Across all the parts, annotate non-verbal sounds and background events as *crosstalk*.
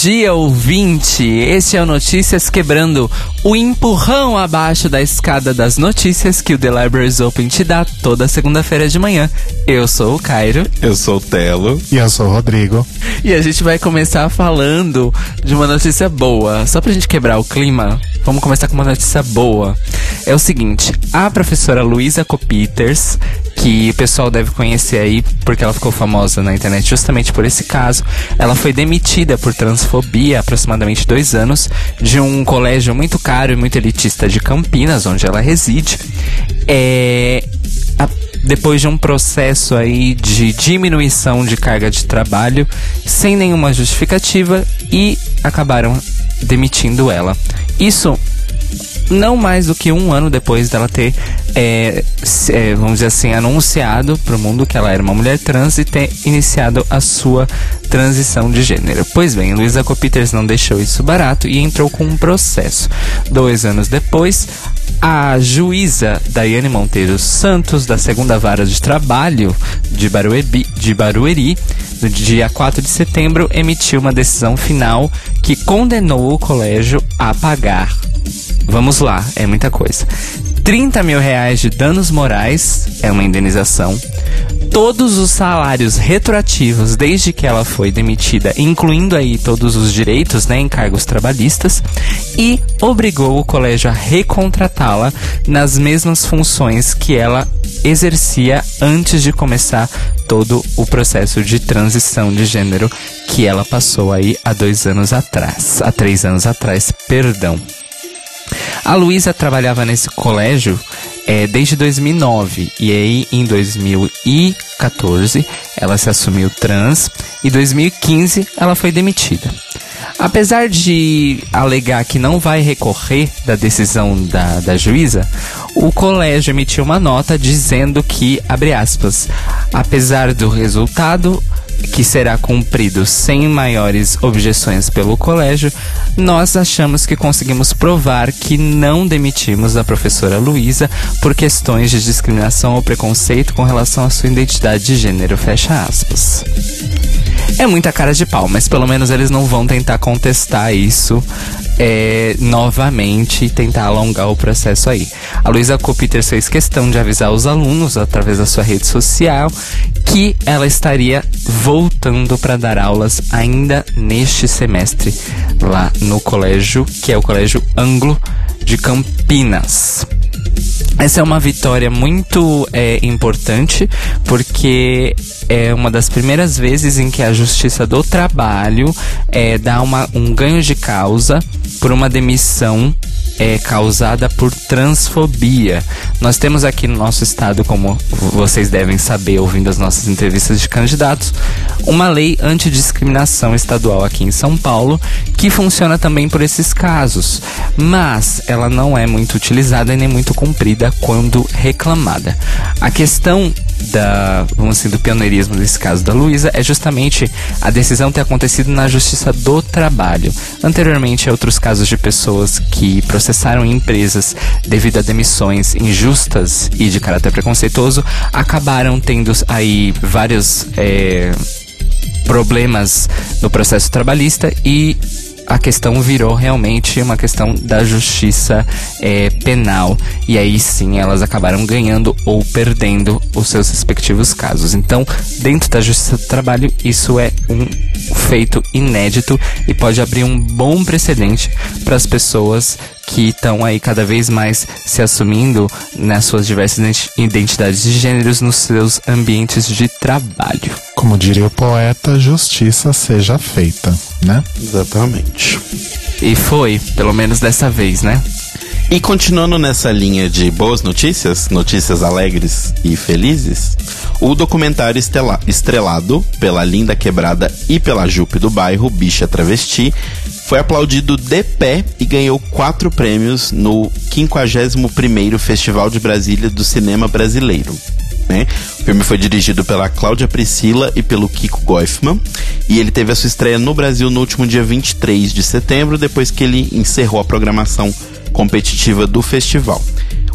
Dia, ouvinte! Este é o Notícias Quebrando o empurrão abaixo da escada das notícias que o The Libraries Open te dá toda segunda-feira de manhã. Eu sou o Cairo. Eu sou o Telo. E eu sou o Rodrigo. E a gente vai começar falando de uma notícia boa. Só pra gente quebrar o clima, vamos começar com uma notícia boa. É o seguinte, a professora Luísa Copiters, que o pessoal deve conhecer aí porque ela ficou famosa na internet justamente por esse caso, ela foi demitida por transfobia há aproximadamente dois anos de um colégio muito caro e muito elitista de Campinas, onde ela reside. É, a, depois de um processo aí de diminuição de carga de trabalho sem nenhuma justificativa e acabaram demitindo ela. Isso não mais do que um ano depois dela ter, é, é, vamos dizer assim, anunciado para o mundo que ela era uma mulher trans e ter iniciado a sua transição de gênero. Pois bem, Luísa Copiters não deixou isso barato e entrou com um processo. Dois anos depois, a juíza Daiane Monteiro Santos, da segunda vara de trabalho de Barueri, de Barueri no dia 4 de setembro, emitiu uma decisão final que condenou o colégio a pagar Vamos lá, é muita coisa. 30 mil reais de danos morais é uma indenização. Todos os salários retroativos desde que ela foi demitida, incluindo aí todos os direitos, né, encargos trabalhistas, e obrigou o colégio a recontratá-la nas mesmas funções que ela exercia antes de começar todo o processo de transição de gênero que ela passou aí há dois anos atrás, há três anos atrás, perdão. A Luísa trabalhava nesse colégio é, desde 2009 e aí em 2014 ela se assumiu trans e 2015 ela foi demitida. Apesar de alegar que não vai recorrer da decisão da, da juíza, o colégio emitiu uma nota dizendo que, abre aspas, apesar do resultado, que será cumprido sem maiores objeções pelo colégio, nós achamos que conseguimos provar que não demitimos a professora Luísa por questões de discriminação ou preconceito com relação à sua identidade de gênero. Fecha aspas. É muita cara de pau, mas pelo menos eles não vão tentar contestar isso é, novamente tentar alongar o processo aí. A Luísa Copiter fez questão de avisar os alunos através da sua rede social que ela estaria voltando para dar aulas ainda neste semestre lá no colégio, que é o Colégio Anglo de Campinas. Essa é uma vitória muito é, importante, porque é uma das primeiras vezes em que a Justiça do Trabalho é, dá uma, um ganho de causa por uma demissão é causada por transfobia. Nós temos aqui no nosso estado, como vocês devem saber ouvindo as nossas entrevistas de candidatos, uma lei antidiscriminação estadual aqui em São Paulo que funciona também por esses casos, mas ela não é muito utilizada e nem muito cumprida quando reclamada. A questão da, vamos dizer, do pioneirismo nesse caso da Luísa é justamente a decisão ter acontecido na Justiça do Trabalho. Anteriormente, outros casos de pessoas que processaram empresas devido a demissões injustas e de caráter preconceituoso acabaram tendo aí vários é, problemas no processo trabalhista e a questão virou realmente uma questão da justiça é, penal. E aí sim elas acabaram ganhando ou perdendo os seus respectivos casos. Então, dentro da justiça do trabalho, isso é um feito inédito e pode abrir um bom precedente para as pessoas que estão aí cada vez mais se assumindo nas suas diversas identidades de gêneros nos seus ambientes de trabalho. Como diria o poeta, justiça seja feita, né? Exatamente. E foi, pelo menos dessa vez, né? E continuando nessa linha de boas notícias, notícias alegres e felizes, o documentário estrelado pela Linda Quebrada e pela Jupe do bairro Bicha Travesti foi aplaudido de pé e ganhou quatro prêmios no 51º Festival de Brasília do Cinema Brasileiro. Né? O filme foi dirigido pela Cláudia Priscila e pelo Kiko Goifman e ele teve a sua estreia no Brasil no último dia 23 de setembro, depois que ele encerrou a programação competitiva do festival.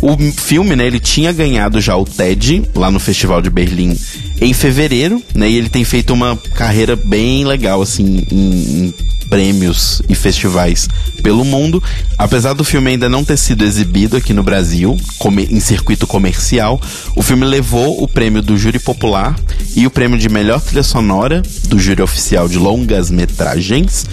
O filme, né, ele tinha ganhado já o TED lá no Festival de Berlim em fevereiro, né, e ele tem feito uma carreira bem legal, assim, em, em prêmios e festivais pelo mundo. Apesar do filme ainda não ter sido exibido aqui no Brasil, em circuito comercial, o filme levou o prêmio do júri popular e o prêmio de melhor trilha sonora do júri oficial de longas metragens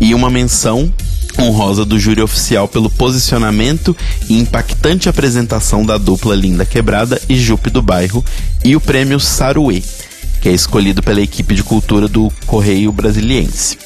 e uma menção honrosa do júri oficial pelo posicionamento e impactante apresentação da dupla Linda Quebrada e Jupe do Bairro e o prêmio Saruê, que é escolhido pela equipe de cultura do Correio Brasiliense.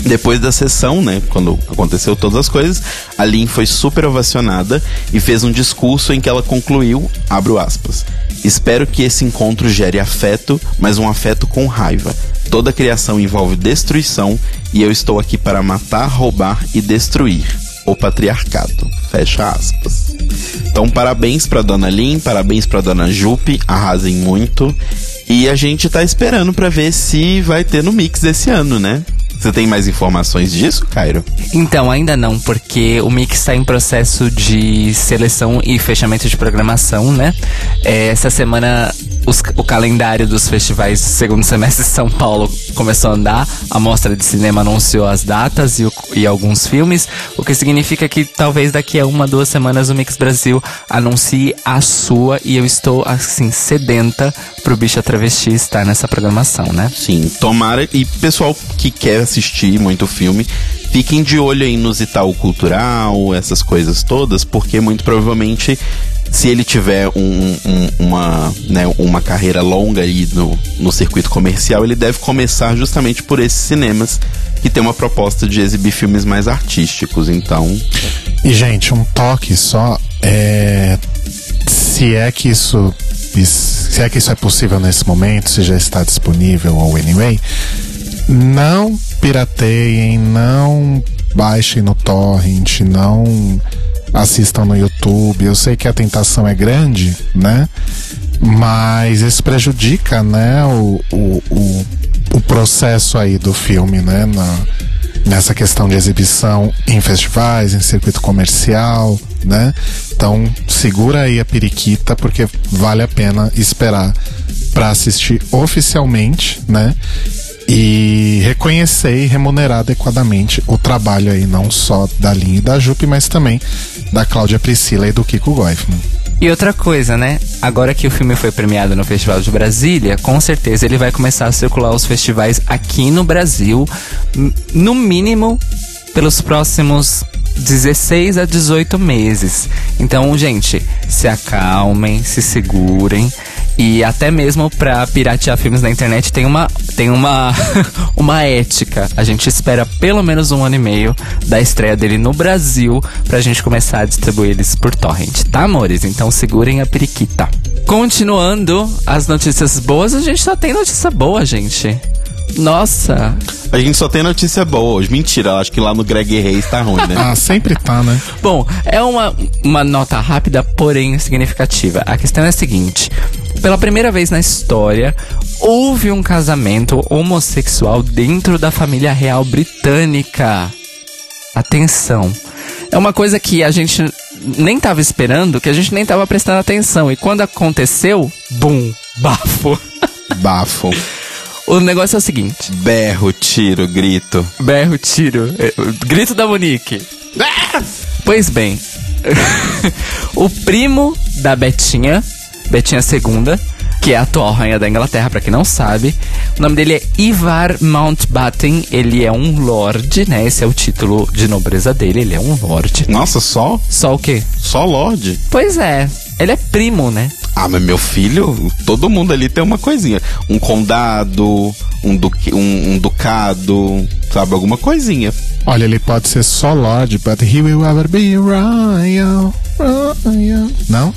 Depois da sessão, né, quando aconteceu todas as coisas, a Lin foi super ovacionada e fez um discurso em que ela concluiu, abro aspas, Espero que esse encontro gere afeto, mas um afeto com raiva. Toda criação envolve destruição e eu estou aqui para matar, roubar e destruir o patriarcado. Fecha aspas. Então, parabéns para dona Lin, parabéns para dona Jupe, arrasem muito. E a gente tá esperando para ver se vai ter no mix esse ano, né? Você tem mais informações disso, Cairo? Então, ainda não, porque o Mix está em processo de seleção e fechamento de programação, né? É, essa semana os, o calendário dos festivais do segundo semestre de São Paulo começou a andar. A mostra de cinema anunciou as datas e, o, e, alguns filmes, o que significa que talvez daqui a uma, duas semanas o Mix Brasil anuncie a sua e eu estou, assim, sedenta pro Bicha Travesti estar nessa programação, né? Sim, tomara. E pessoal que quer assistir muito filme, fiquem de olho aí nos Itaú Cultural, essas coisas todas, porque muito provavelmente se ele tiver um, um, uma, né, uma carreira longa aí no, no circuito comercial, ele deve começar justamente por esses cinemas que tem uma proposta de exibir filmes mais artísticos. Então. E, gente, um toque só. É... Se é que isso. Se é que isso é possível nesse momento, se já está disponível ou anyway, não pirateiem, não baixem no torrent, não assistam no YouTube. Eu sei que a tentação é grande, né? Mas isso prejudica, né, o, o, o, o processo aí do filme, né? Na, nessa questão de exibição em festivais, em circuito comercial, né? Então segura aí a periquita porque vale a pena esperar para assistir oficialmente, né? E reconhecer e remunerar adequadamente o trabalho aí não só da Lin e da Jupe, mas também da Cláudia Priscila e do Kiko Goifman. E outra coisa, né? Agora que o filme foi premiado no Festival de Brasília, com certeza ele vai começar a circular os festivais aqui no Brasil, no mínimo pelos próximos 16 a 18 meses. Então, gente, se acalmem, se segurem. E até mesmo pra piratear filmes na internet tem uma, tem uma, *laughs* uma ética. A gente espera pelo menos um ano e meio da estreia dele no Brasil pra gente começar a distribuir eles por torrent, tá, amores? Então segurem a periquita. Continuando as notícias boas, a gente só tem notícia boa, gente. Nossa. A gente só tem notícia boa hoje. Mentira, acho que lá no Greg Reis tá ruim, né? *laughs* ah, sempre tá, né? Bom, é uma, uma nota rápida, porém significativa. A questão é a seguinte: pela primeira vez na história, houve um casamento homossexual dentro da família real britânica. Atenção. É uma coisa que a gente nem tava esperando, que a gente nem tava prestando atenção. E quando aconteceu, bum, bafo. *laughs* Bafo. O negócio é o seguinte: berro, tiro, grito. Berro, tiro. É, grito da Monique. Pois bem, *laughs* o primo da Betinha, Betinha II, que é a atual rainha da Inglaterra, para quem não sabe. O nome dele é Ivar Mountbatten, ele é um lord, né? Esse é o título de nobreza dele, ele é um lord. Nossa, só? Só o quê? Só lord. Pois é, ele é primo, né? Ah, mas meu filho, todo mundo ali tem uma coisinha. Um condado, um, duque, um, um ducado, sabe? Alguma coisinha. Olha, ele pode ser só Lorde, but he will ever be royal, royal. Não?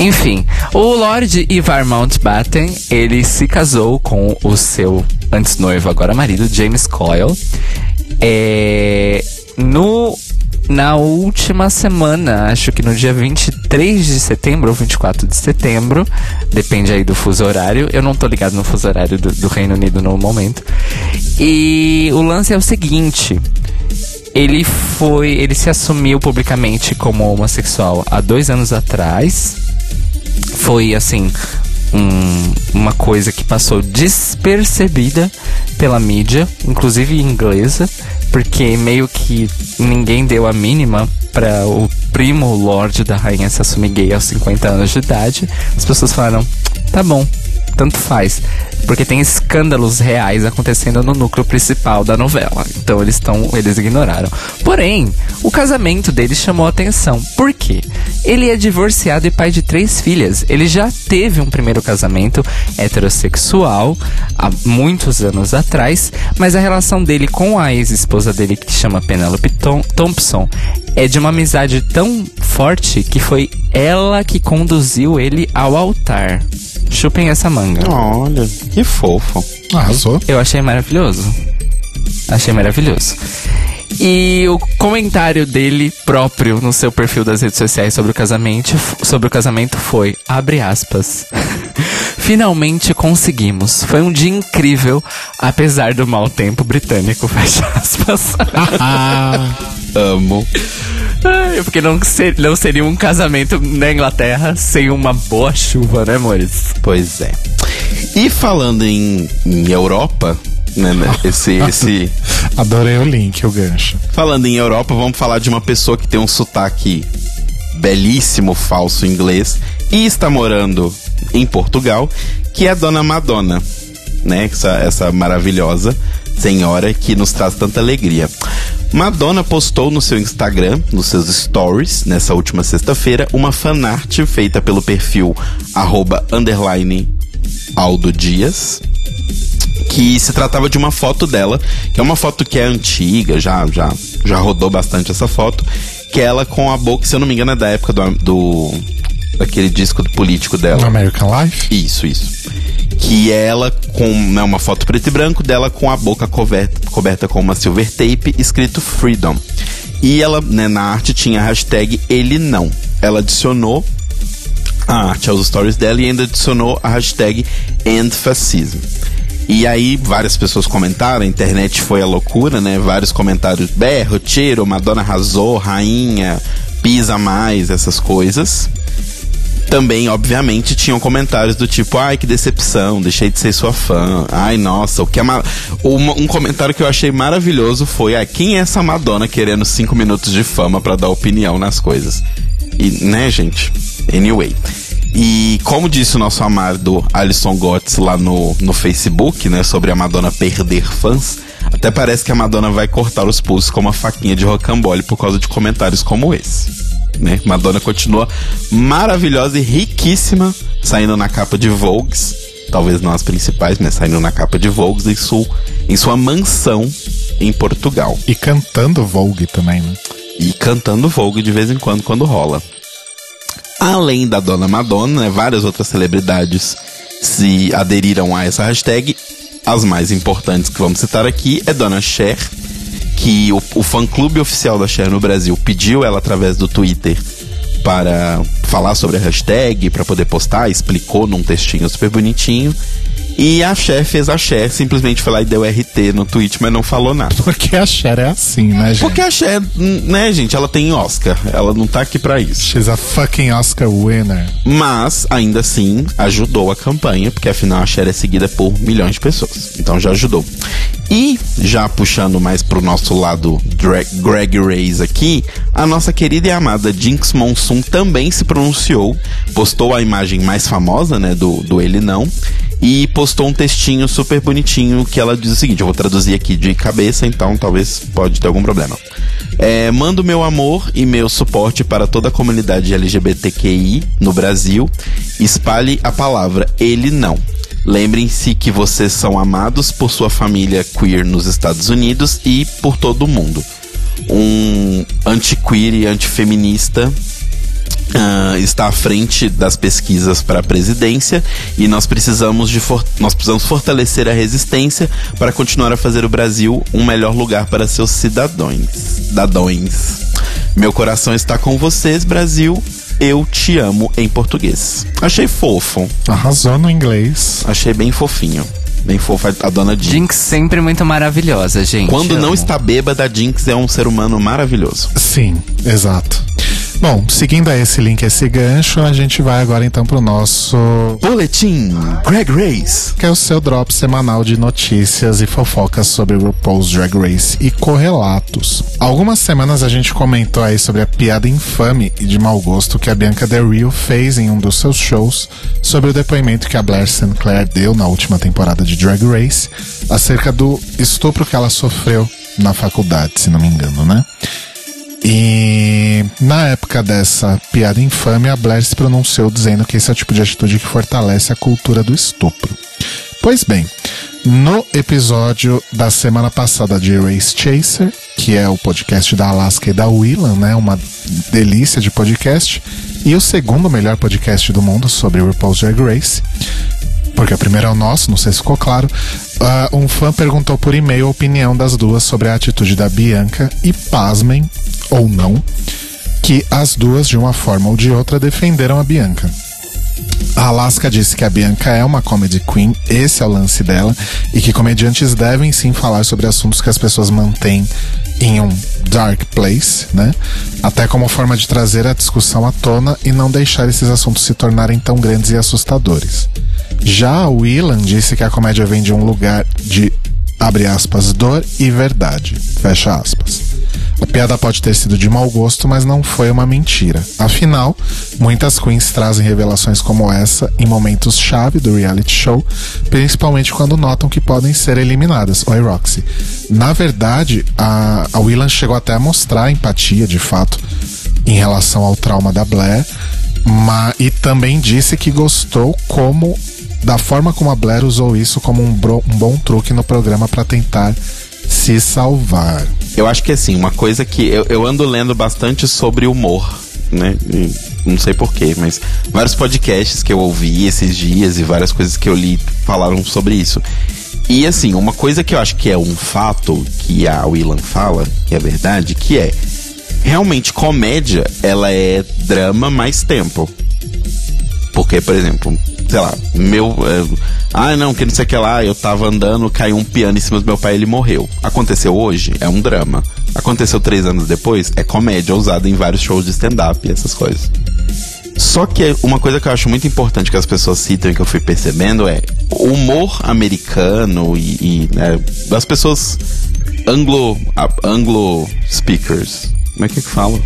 Enfim, o Lord Ivar Mountbatten, ele se casou com o seu antes noivo, agora marido, James Coyle. É, no na última semana, acho que no dia 23 de setembro ou 24 de setembro, depende aí do fuso horário. Eu não tô ligado no fuso horário do, do Reino Unido no momento. E o lance é o seguinte: ele foi. Ele se assumiu publicamente como homossexual há dois anos atrás. Foi assim. Um, uma coisa que passou despercebida pela mídia, inclusive inglesa, porque meio que ninguém deu a mínima para o primo Lorde da rainha se assumir gay aos 50 anos de idade. As pessoas falaram: tá bom, tanto faz. Porque tem escândalos reais acontecendo no núcleo principal da novela. Então eles estão. Eles ignoraram. Porém, o casamento dele chamou atenção. Por quê? Ele é divorciado e pai de três filhas. Ele já teve um primeiro casamento heterossexual há muitos anos atrás, mas a relação dele com a ex-esposa dele, que chama Penelope Thompson, é de uma amizade tão forte que foi ela que conduziu ele ao altar. Chupem essa manga. Olha, que fofo. Arrasou. Eu achei maravilhoso. Achei maravilhoso. E o comentário dele próprio no seu perfil das redes sociais sobre o casamento, sobre o casamento foi, abre aspas. *laughs* Finalmente conseguimos. Foi um dia incrível, apesar do mau tempo britânico, *laughs* fecha aspas. Amo. Ai, *laughs* Porque não, ser- não seria um casamento na Inglaterra sem uma boa chuva, né, amores? Pois é. E falando em, em Europa, né, né, esse, *laughs* esse, Adorei o link, o gancho. falando em Europa, vamos falar de uma pessoa que tem um sotaque belíssimo falso inglês e está morando em Portugal, que é a Dona Madonna, né? Essa, essa maravilhosa senhora que nos traz tanta alegria. Madonna postou no seu Instagram, nos seus stories, nessa última sexta-feira, uma fanart feita pelo perfil arroba underline Aldo Dias, que se tratava de uma foto dela, que é uma foto que é antiga, já já já rodou bastante essa foto, que é ela com a boca, se eu não me engano, é da época do, do daquele disco do político dela. American Life? Isso, isso. Que é ela com né, uma foto preto e branco dela com a boca coberta, coberta com uma silver tape escrito Freedom. E ela, né, na arte tinha a hashtag ele não. Ela adicionou a arte aos stories dela e ainda adicionou a hashtag End Fascism. E aí várias pessoas comentaram, a internet foi a loucura, né? Vários comentários, berro, tiro, Madonna arrasou, rainha, pisa mais, essas coisas. Também, obviamente, tinham comentários do tipo, ai, que decepção, deixei de ser sua fã. Ai, nossa, o que é ma... Uma- um comentário que eu achei maravilhoso foi, ai, quem é essa Madonna querendo cinco minutos de fama pra dar opinião nas coisas? E, né, gente? Anyway. E como disse o nosso amado Alisson Gotts lá no, no Facebook, né, sobre a Madonna perder fãs, até parece que a Madonna vai cortar os pulsos com uma faquinha de rocambole por causa de comentários como esse né? Madonna continua maravilhosa e riquíssima, saindo na capa de Vogues, talvez não as principais, mas saindo na capa de Vogues em, su, em sua mansão em Portugal. E cantando Vogue também, né? E cantando Vogue de vez em quando, quando rola. Além da Dona Madonna, né, várias outras celebridades se aderiram a essa hashtag. As mais importantes que vamos citar aqui é Dona Cher, que o, o fã-clube oficial da Cher no Brasil pediu ela através do Twitter para falar sobre a hashtag, para poder postar, explicou num textinho super bonitinho. E a Cher fez a Cher, simplesmente foi lá e deu RT no tweet, mas não falou nada. Porque a Cher é assim, né, gente? Porque a Cher, hum, né, gente, ela tem Oscar. Ela não tá aqui pra isso. She's a fucking Oscar winner. Mas, ainda assim, ajudou a campanha, porque afinal a Cher é seguida por milhões de pessoas. Então já ajudou. E, já puxando mais pro nosso lado Greg Race aqui, a nossa querida e amada Jinx Monsoon também se pronunciou, postou a imagem mais famosa, né, do, do Ele Não, e postou um textinho super bonitinho que ela diz o seguinte: eu vou traduzir aqui de cabeça, então talvez pode ter algum problema. É, mando meu amor e meu suporte para toda a comunidade LGBTQI no Brasil. Espalhe a palavra ele não. Lembrem-se que vocês são amados por sua família queer nos Estados Unidos e por todo o mundo. Um anti-queer e antifeminista ah, está à frente das pesquisas para a presidência e nós precisamos de for- nós precisamos fortalecer a resistência para continuar a fazer o Brasil um melhor lugar para seus cidadãos. Cidadãos. Meu coração está com vocês, Brasil. Eu te amo em português. Achei fofo. Arrasou no inglês. Achei bem fofinho. Bem fofa a dona Jinx. Jinx sempre muito maravilhosa, gente. Quando não está bêbada, a Jinx é um ser humano maravilhoso. Sim, exato. Bom, seguindo a esse link, esse gancho, a gente vai agora então pro nosso Boletim Greg Race. que é o seu drop semanal de notícias e fofocas sobre o RuPaul's Drag Race e correlatos. Algumas semanas a gente comentou aí sobre a piada infame e de mau gosto que a Bianca Del Rio fez em um dos seus shows sobre o depoimento que a Blair Sinclair deu na última temporada de Drag Race acerca do estupro que ela sofreu na faculdade, se não me engano, né? E na época dessa piada infame, a Blair se pronunciou dizendo que esse é o tipo de atitude que fortalece a cultura do estupro. Pois bem, no episódio da semana passada de Race Chaser, que é o podcast da Alaska e da Willan, né? Uma delícia de podcast. E o segundo melhor podcast do mundo sobre RuPaul's Drag Race. Porque o primeiro é o nosso, não sei se ficou claro. Ah, um fã perguntou por e-mail a opinião das duas sobre a atitude da Bianca e, pasmem, ou não, que as duas, de uma forma ou de outra, defenderam a Bianca. A Alaska disse que a Bianca é uma comedy queen, esse é o lance dela, e que comediantes devem sim falar sobre assuntos que as pessoas mantêm em um dark place, né? Até como forma de trazer a discussão à tona e não deixar esses assuntos se tornarem tão grandes e assustadores. Já a Willan disse que a comédia vem de um lugar de, abre aspas, dor e verdade, fecha aspas. A piada pode ter sido de mau gosto, mas não foi uma mentira. Afinal, muitas queens trazem revelações como essa em momentos-chave do reality show, principalmente quando notam que podem ser eliminadas. Oi, Roxy. Na verdade, a, a Willan chegou até a mostrar empatia, de fato, em relação ao trauma da Blair, e também disse que gostou como da forma como a Blair usou isso como um, bro, um bom truque no programa para tentar se salvar. Eu acho que assim, uma coisa que eu, eu ando lendo bastante sobre humor, né? E não sei porquê, mas vários podcasts que eu ouvi esses dias e várias coisas que eu li falaram sobre isso. E assim, uma coisa que eu acho que é um fato que a Willan fala, que é verdade, que é realmente comédia, ela é drama mais tempo. Porque, por exemplo, sei lá, meu. É, ah, não, que não sei o que lá, eu tava andando, caiu um piano em cima do meu pai e ele morreu. Aconteceu hoje? É um drama. Aconteceu três anos depois? É comédia usada em vários shows de stand-up e essas coisas. Só que uma coisa que eu acho muito importante que as pessoas citam e que eu fui percebendo é o humor americano e, e né, das pessoas anglo, anglo speakers. Como é que, é que fala?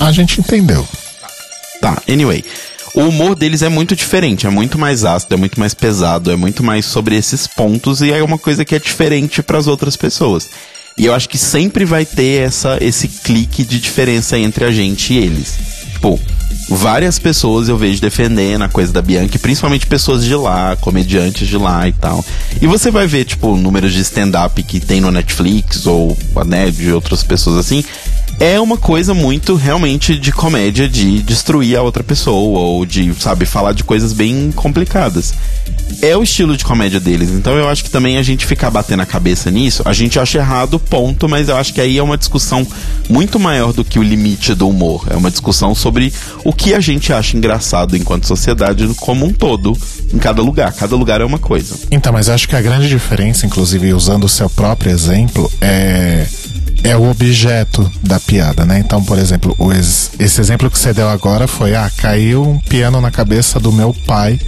A gente entendeu. Tá, anyway o humor deles é muito diferente, é muito mais ácido, é muito mais pesado, é muito mais sobre esses pontos e é uma coisa que é diferente para as outras pessoas. E eu acho que sempre vai ter essa, esse clique de diferença entre a gente e eles. Tipo, várias pessoas eu vejo defendendo a coisa da Bianca, principalmente pessoas de lá, comediantes de lá e tal. E você vai ver, tipo, números de stand-up que tem no Netflix ou né, de outras pessoas assim é uma coisa muito realmente de comédia de destruir a outra pessoa ou de, sabe, falar de coisas bem complicadas. É o estilo de comédia deles, então eu acho que também a gente ficar batendo a cabeça nisso, a gente acha errado, ponto, mas eu acho que aí é uma discussão muito maior do que o limite do humor. É uma discussão sobre o que a gente acha engraçado enquanto sociedade como um todo, em cada lugar. Cada lugar é uma coisa. Então, mas acho que a grande diferença, inclusive usando o seu próprio exemplo, é é o objeto da piada, né? Então, por exemplo, esse exemplo que você deu agora foi: ah, caiu um piano na cabeça do meu pai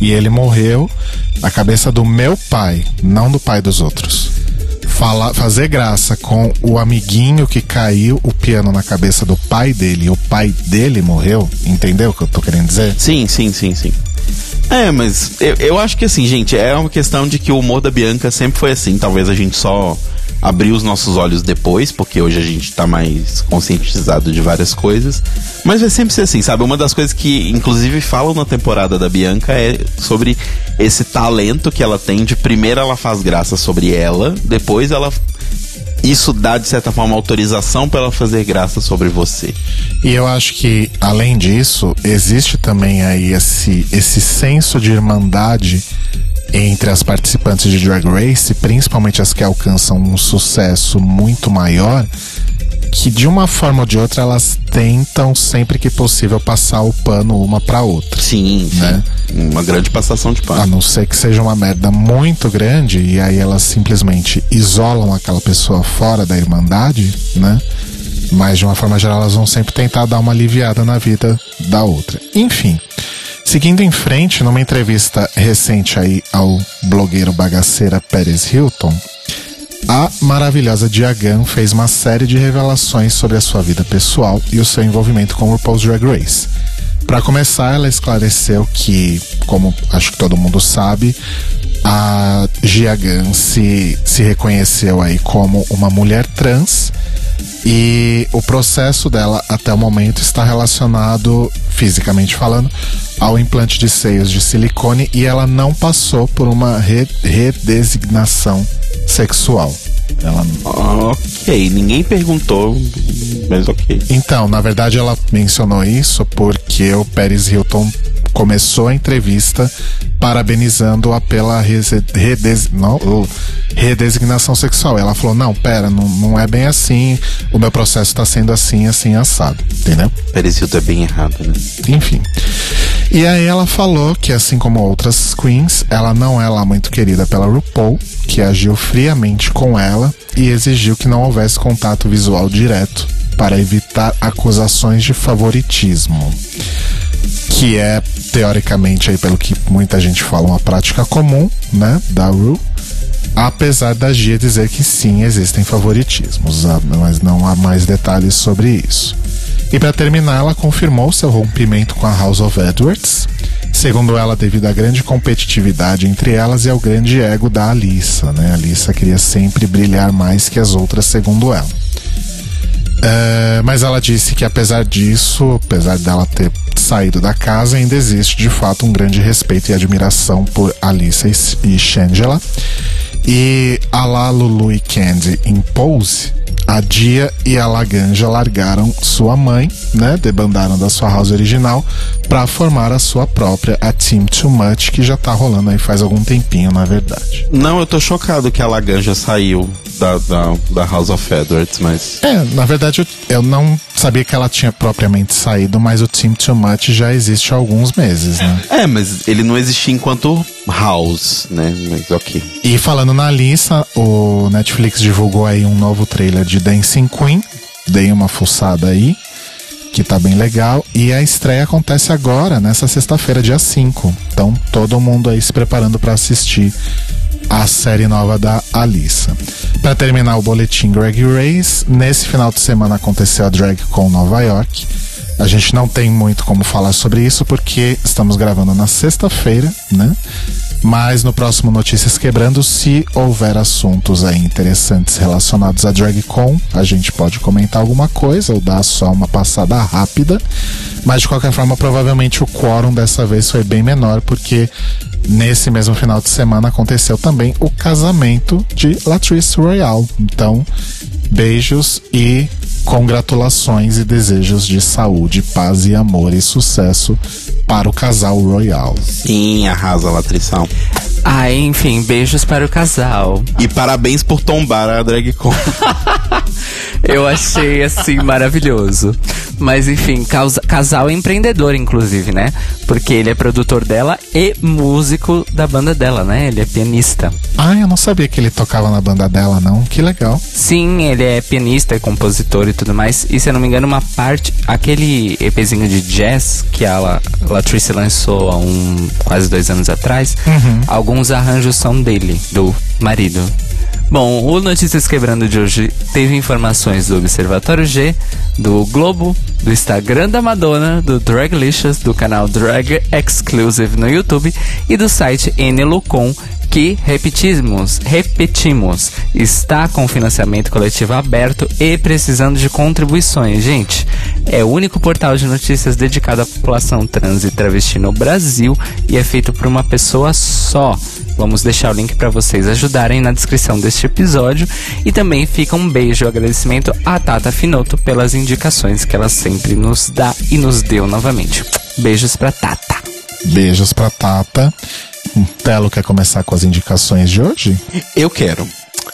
e ele morreu. A cabeça do meu pai, não do pai dos outros. Fala, fazer graça com o amiguinho que caiu o piano na cabeça do pai dele e o pai dele morreu, entendeu o que eu tô querendo dizer? Sim, sim, sim, sim. É, mas eu, eu acho que assim, gente, é uma questão de que o humor da Bianca sempre foi assim. Talvez a gente só abrir os nossos olhos depois, porque hoje a gente tá mais conscientizado de várias coisas. Mas vai sempre ser assim, sabe? Uma das coisas que, inclusive, falam na temporada da Bianca é sobre esse talento que ela tem de primeiro ela faz graça sobre ela, depois ela isso dá, de certa forma, autorização para ela fazer graça sobre você. E eu acho que, além disso, existe também aí esse, esse senso de irmandade entre as participantes de Drag Race, principalmente as que alcançam um sucesso muito maior, que de uma forma ou de outra elas tentam sempre que possível passar o pano uma para outra. Sim, né? Sim. Uma grande passação de pano. A não ser que seja uma merda muito grande e aí elas simplesmente isolam aquela pessoa fora da irmandade, né? Mas de uma forma geral, elas vão sempre tentar dar uma aliviada na vida da outra. Enfim. Seguindo em frente, numa entrevista recente aí ao blogueiro bagaceira Pérez Hilton, a maravilhosa Diagan fez uma série de revelações sobre a sua vida pessoal e o seu envolvimento com o RuPaul's Drag Race. Para começar, ela esclareceu que, como acho que todo mundo sabe, a Diagan se, se reconheceu aí como uma mulher trans e o processo dela até o momento está relacionado, fisicamente falando, ao implante de seios de silicone e ela não passou por uma re redesignação sexual. Ela... Ok, ninguém perguntou, mas ok. Então, na verdade, ela mencionou isso porque o Paris Hilton começou a entrevista parabenizando-a pela redes, não, redesignação sexual. Ela falou: Não, pera, não, não é bem assim. O meu processo está sendo assim, assim, assado. Entendeu? Hilton é bem errado, né? Enfim. E aí ela falou que, assim como outras queens, ela não é lá muito querida pela RuPaul, que agiu friamente com ela e exigiu que não houvesse contato visual direto para evitar acusações de favoritismo. Que é, teoricamente, aí, pelo que muita gente fala, uma prática comum, né, da Ru. Apesar da Gia dizer que sim, existem favoritismos, mas não há mais detalhes sobre isso. E para terminar, ela confirmou seu rompimento com a House of Edwards, segundo ela, devido à grande competitividade entre elas e ao grande ego da Alissa. Né? A Alissa queria sempre brilhar mais que as outras, segundo ela. É, mas ela disse que apesar disso, apesar dela ter saído da casa, ainda existe de fato um grande respeito e admiração por Alissa e Shangela. E a La Lulu e Candy em Pose a Dia e a Laganja largaram sua mãe, né, debandaram da sua house original para formar a sua própria, a Team Too Much, que já tá rolando aí faz algum tempinho, na verdade. Não, eu tô chocado que a Laganja saiu da, da, da, House of Edwards, mas. É, na verdade eu, eu, não sabia que ela tinha propriamente saído, mas o Team Too Much já existe há alguns meses, né? É, mas ele não existia enquanto House, né? Mas ok. E falando na lista, o Netflix divulgou aí um novo trailer de Dancing Queen. Dei uma fuçada aí que tá bem legal. E a estreia acontece agora, nessa sexta-feira, dia 5. Então, todo mundo aí se preparando para assistir a série nova da Alissa. Para terminar o boletim Drag Race, nesse final de semana aconteceu a Drag Con Nova York. A gente não tem muito como falar sobre isso porque estamos gravando na sexta-feira, né? Mas no próximo Notícias Quebrando, se houver assuntos aí interessantes relacionados a DragCon, a gente pode comentar alguma coisa ou dar só uma passada rápida. Mas de qualquer forma, provavelmente o quórum dessa vez foi bem menor, porque nesse mesmo final de semana aconteceu também o casamento de Latrice Royale. Então, beijos e congratulações e desejos de saúde, paz e amor e sucesso para o casal Royal. Sim, arrasa, Latrição. Ah, enfim, beijos para o casal. E parabéns por tombar a drag con. *laughs* Eu achei assim maravilhoso. Mas enfim, causa, casal empreendedor, inclusive, né? Porque ele é produtor dela e músico da banda dela, né? Ele é pianista. Ah, eu não sabia que ele tocava na banda dela, não. Que legal. Sim, ele é pianista e compositor e tudo mais. E se eu não me engano, uma parte. Aquele EPzinho de jazz que a Latrice lançou há um quase dois anos atrás, uhum. Alguns arranjos são dele, do marido Bom, o Notícias Quebrando de hoje teve informações do Observatório G, do Globo, do Instagram da Madonna, do Draglicious, do canal Drag Exclusive no YouTube e do site Nlucon, que repetimos, repetimos, está com financiamento coletivo aberto e precisando de contribuições. Gente, é o único portal de notícias dedicado à população trans e travesti no Brasil e é feito por uma pessoa só. Vamos deixar o link para vocês ajudarem na descrição deste episódio. E também fica um beijo e agradecimento à Tata Finoto pelas indicações que ela sempre nos dá e nos deu novamente. Beijos pra Tata. Beijos pra Tata. Telo quer começar com as indicações de hoje? Eu quero.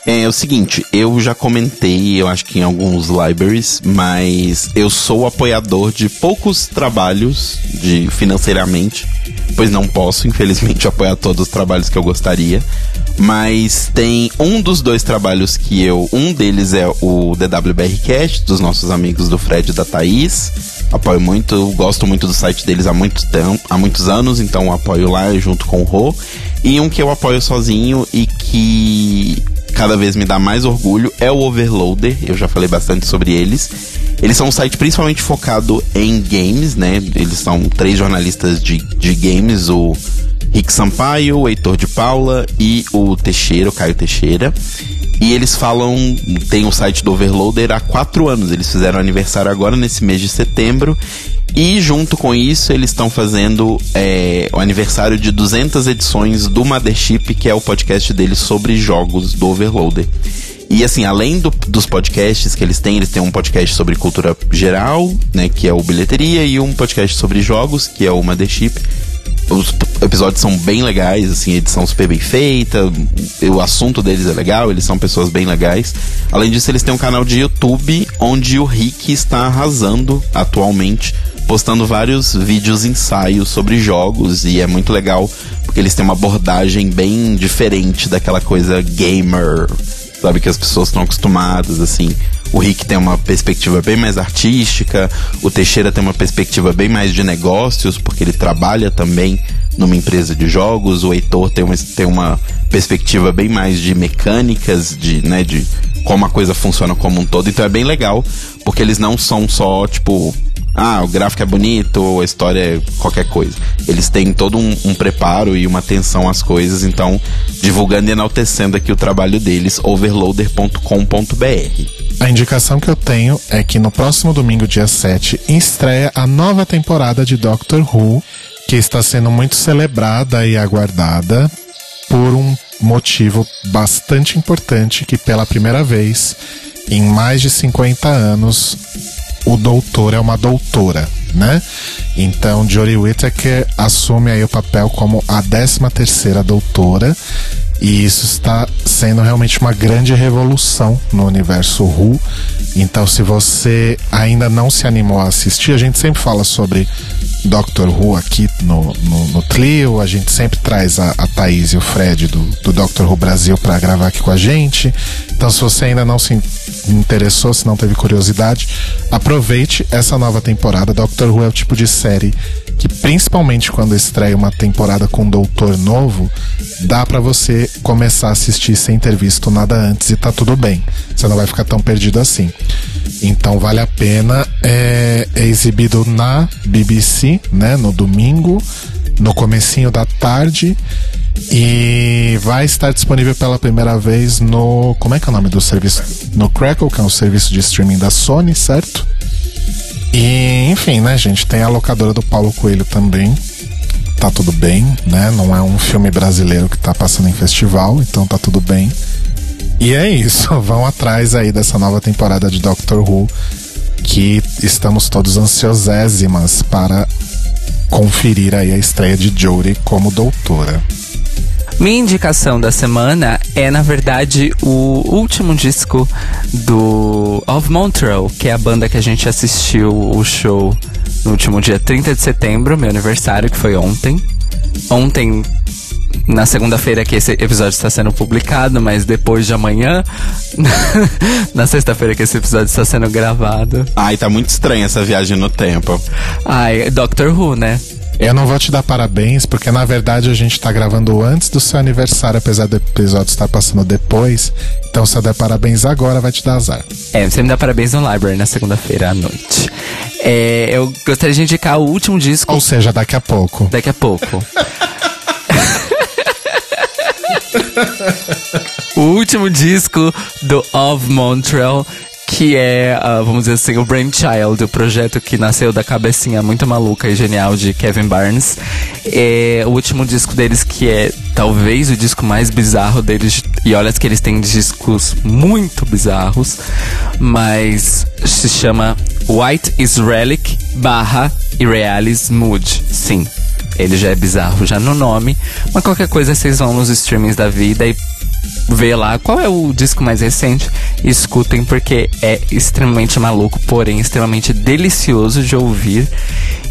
É, é, o seguinte, eu já comentei, eu acho que em alguns libraries, mas eu sou apoiador de poucos trabalhos de financeiramente, pois não posso, infelizmente, *laughs* apoiar todos os trabalhos que eu gostaria. Mas tem um dos dois trabalhos que eu. Um deles é o DWBR Cast, dos nossos amigos do Fred e da Thaís. Apoio muito, gosto muito do site deles há, muito tempo, há muitos anos, então apoio lá junto com o Rô. E um que eu apoio sozinho e que cada vez me dá mais orgulho é o Overloader. Eu já falei bastante sobre eles. Eles são um site principalmente focado em games, né? Eles são três jornalistas de, de games, o Rick Sampaio, o Heitor de Paula e o Teixeira, o Caio Teixeira. E eles falam, tem o site do Overloader há quatro anos. Eles fizeram aniversário agora nesse mês de setembro. E junto com isso, eles estão fazendo é, o aniversário de 200 edições do Mothership, que é o podcast deles sobre jogos do Overloader. E assim, além do, dos podcasts que eles têm, eles têm um podcast sobre cultura geral, né, que é o Bilheteria, e um podcast sobre jogos, que é o Mothership os episódios são bem legais, assim, edição super bem feita, o assunto deles é legal, eles são pessoas bem legais. Além disso, eles têm um canal de YouTube onde o Rick está arrasando atualmente, postando vários vídeos ensaios sobre jogos e é muito legal porque eles têm uma abordagem bem diferente daquela coisa gamer, sabe, que as pessoas estão acostumadas, assim. O Rick tem uma perspectiva bem mais artística, o Teixeira tem uma perspectiva bem mais de negócios, porque ele trabalha também numa empresa de jogos, o Heitor tem uma, tem uma perspectiva bem mais de mecânicas, de, né, de como a coisa funciona como um todo, então é bem legal, porque eles não são só, tipo, ah, o gráfico é bonito, a história é qualquer coisa. Eles têm todo um, um, preparo e uma atenção às coisas, então divulgando e enaltecendo aqui o trabalho deles, overloader.com.br. A indicação que eu tenho é que no próximo domingo, dia 7, estreia a nova temporada de Doctor Who, que está sendo muito celebrada e aguardada por um motivo bastante importante que pela primeira vez em mais de 50 anos o doutor é uma doutora, né? Então, Jodie Whittaker assume aí o papel como a 13 terceira doutora e isso está sendo realmente uma grande revolução no universo Who. Então, se você ainda não se animou a assistir, a gente sempre fala sobre Doctor Who aqui no, no, no. A gente sempre traz a, a Thaís e o Fred do, do Doctor Who Brasil para gravar aqui com a gente. Então, se você ainda não se interessou, se não teve curiosidade, aproveite essa nova temporada. Doctor Who é o tipo de série que, principalmente quando estreia uma temporada com um doutor novo, dá para você começar a assistir sem ter visto nada antes e tá tudo bem. Você não vai ficar tão perdido assim. Então vale a pena. É, é exibido na BBC, né? No domingo, no comecinho da tarde. E vai estar disponível pela primeira vez no. Como é que é o nome do serviço? No Crackle, que é um serviço de streaming da Sony, certo? E, enfim, né, gente? Tem a locadora do Paulo Coelho também. Tá tudo bem, né? Não é um filme brasileiro que tá passando em festival, então tá tudo bem. E é isso, *laughs* vão atrás aí dessa nova temporada de Doctor Who, que estamos todos ansiosésimas para conferir aí a estreia de Jodie como doutora. Minha indicação da semana é, na verdade, o último disco do Of Montreal, que é a banda que a gente assistiu o show no último dia 30 de setembro, meu aniversário, que foi ontem. Ontem na segunda-feira que esse episódio está sendo publicado, mas depois de amanhã, *laughs* na sexta-feira que esse episódio está sendo gravado. Ai, tá muito estranha essa viagem no tempo. Ai, Doctor Who, né? Eu não vou te dar parabéns, porque na verdade a gente tá gravando antes do seu aniversário, apesar do episódio estar passando depois. Então, se eu der parabéns agora, vai te dar azar. É, você me dá parabéns no Library na segunda-feira à noite. É, eu gostaria de indicar o último disco. Ou seja, daqui a pouco. Daqui a pouco. *laughs* o último disco do Of Montreal, que é, uh, vamos dizer assim, o Brainchild, o projeto que nasceu da cabecinha muito maluca e genial de Kevin Barnes. É o último disco deles que é talvez o disco mais bizarro deles. E olha que eles têm discos muito bizarros, mas se chama White Israelic barra Irrealis Mood. Sim, ele já é bizarro já no nome, mas qualquer coisa vocês vão nos streamings da vida e vê lá qual é o disco mais recente escutem porque é extremamente maluco, porém extremamente delicioso de ouvir.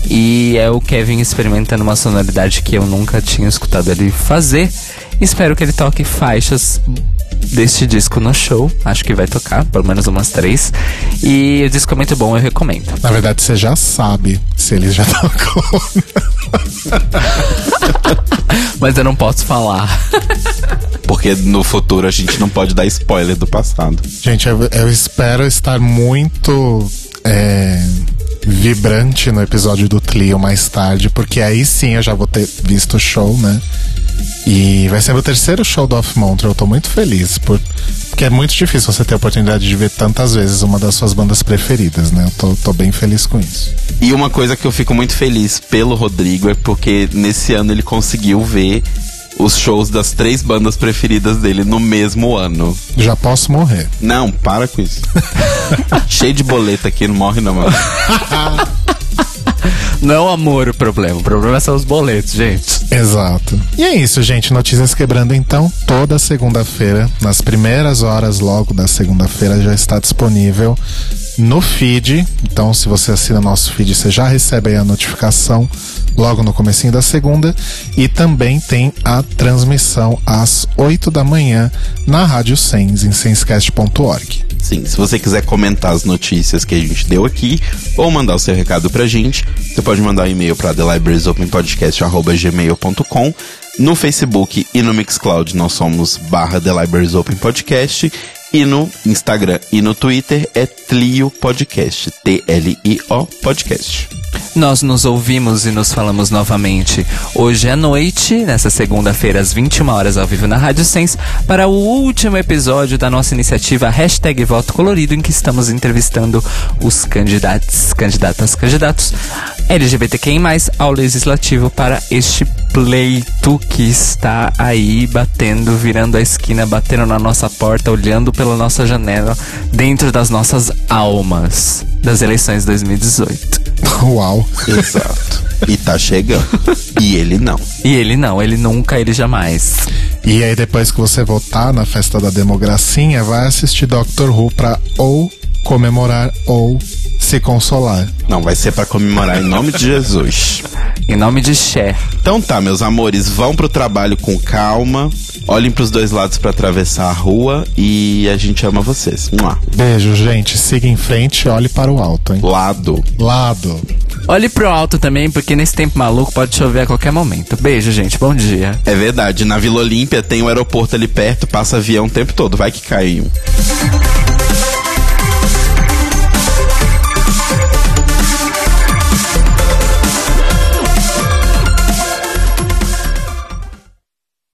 E é o Kevin experimentando uma sonoridade que eu nunca tinha escutado ele fazer. Espero que ele toque faixas deste disco no show. Acho que vai tocar, pelo menos umas três. E o disco é muito bom, eu recomendo. Na verdade, você já sabe se ele já *laughs* tocou. Mas eu não posso falar. Porque no futuro a gente não pode dar spoiler do passado. Gente, eu, eu espero estar muito é, vibrante no episódio do Clio mais tarde, porque aí sim eu já vou ter visto o show, né? E vai ser o terceiro show do Off Montreal. Eu tô muito feliz, por, porque é muito difícil você ter a oportunidade de ver tantas vezes uma das suas bandas preferidas, né? Eu tô, tô bem feliz com isso. E uma coisa que eu fico muito feliz pelo Rodrigo é porque nesse ano ele conseguiu ver os shows das três bandas preferidas dele no mesmo ano. Já posso morrer. Não, para com isso. *laughs* Cheio de boleta aqui, não morre não, mano. *laughs* Não amor o problema. O problema são os boletos, gente. Exato. E é isso, gente. Notícias quebrando então toda segunda-feira, nas primeiras horas logo da segunda-feira já está disponível no feed. Então, se você assina nosso feed, você já recebe aí a notificação logo no comecinho da segunda e também tem a transmissão às 8 da manhã na Rádio Sens em senscast.org. Sim, se você quiser comentar as notícias que a gente deu aqui ou mandar o seu recado pra gente, você pode mandar um e-mail para thelibrariesopenpodcast@gmail.com. No Facebook e no Mixcloud nós somos barra The Libraries Open Podcast e no Instagram e no Twitter é Tlio Podcast, T-L-I-O Podcast. Nós nos ouvimos e nos falamos novamente. Hoje à noite, nessa segunda-feira, às 21 horas, ao vivo na Rádio Sens, para o último episódio da nossa iniciativa Hashtag Voto Colorido, em que estamos entrevistando os candidatos, candidatas, candidatos LGBTQI+, ao Legislativo para este pleito que está aí batendo, virando a esquina, batendo na nossa porta, olhando pela nossa janela, dentro das nossas almas das eleições 2018. *laughs* Uau. Exato. e tá chegando. E ele não. E ele não, ele nunca, ele jamais. E aí depois que você votar na festa da democracia, vai assistir Doctor Who pra ou comemorar ou se consolar. Não, vai ser para comemorar em nome de Jesus. Em nome de Cher. Então tá, meus amores, vão pro trabalho com calma. Olhem pros dois lados para atravessar a rua e a gente ama vocês. Mua. Beijo, gente. Siga em frente, olhe para o alto, hein? Lado. Lado. Olhe pro alto também, porque nesse tempo maluco pode chover a qualquer momento. Beijo, gente. Bom dia. É verdade, na Vila Olímpia tem um aeroporto ali perto, passa avião o tempo todo, vai que cai um.